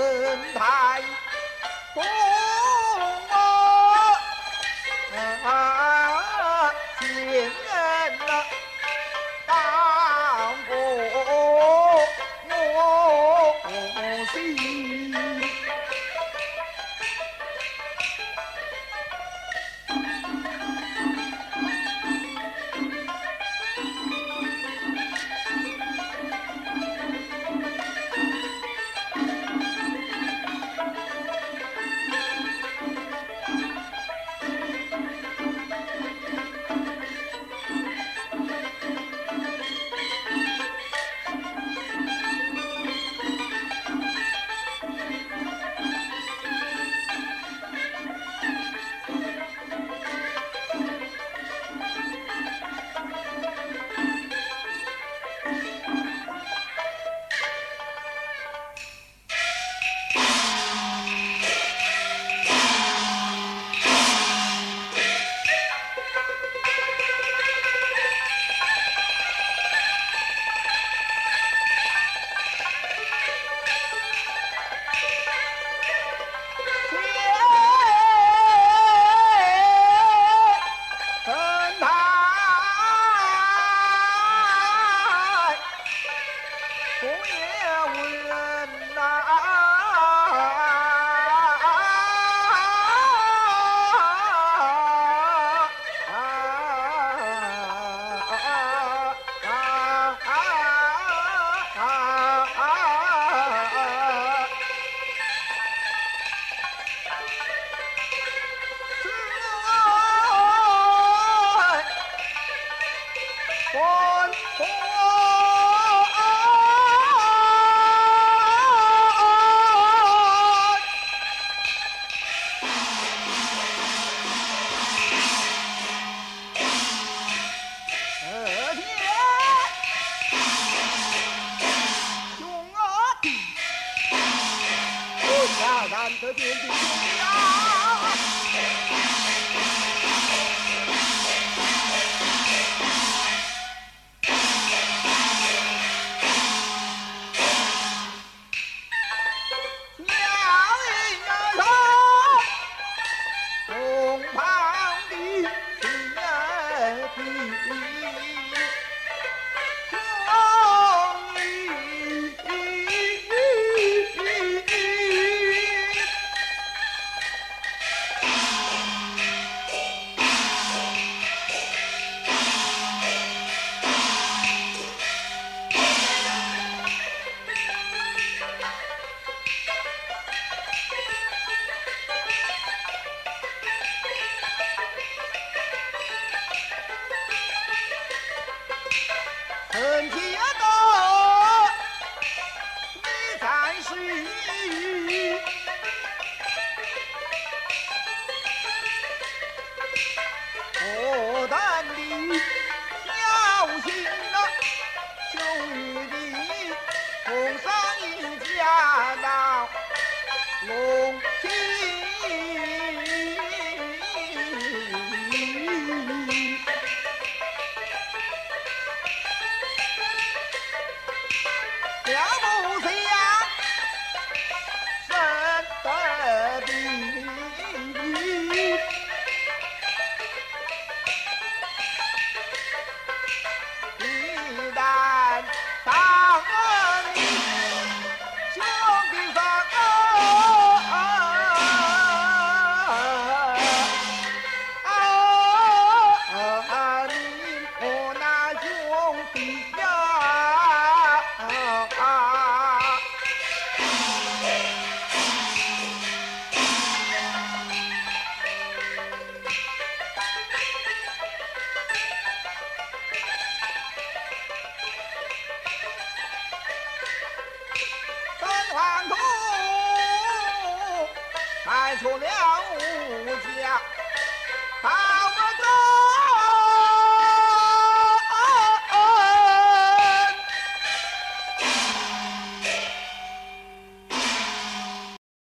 文看得点的啊出了吴家到外头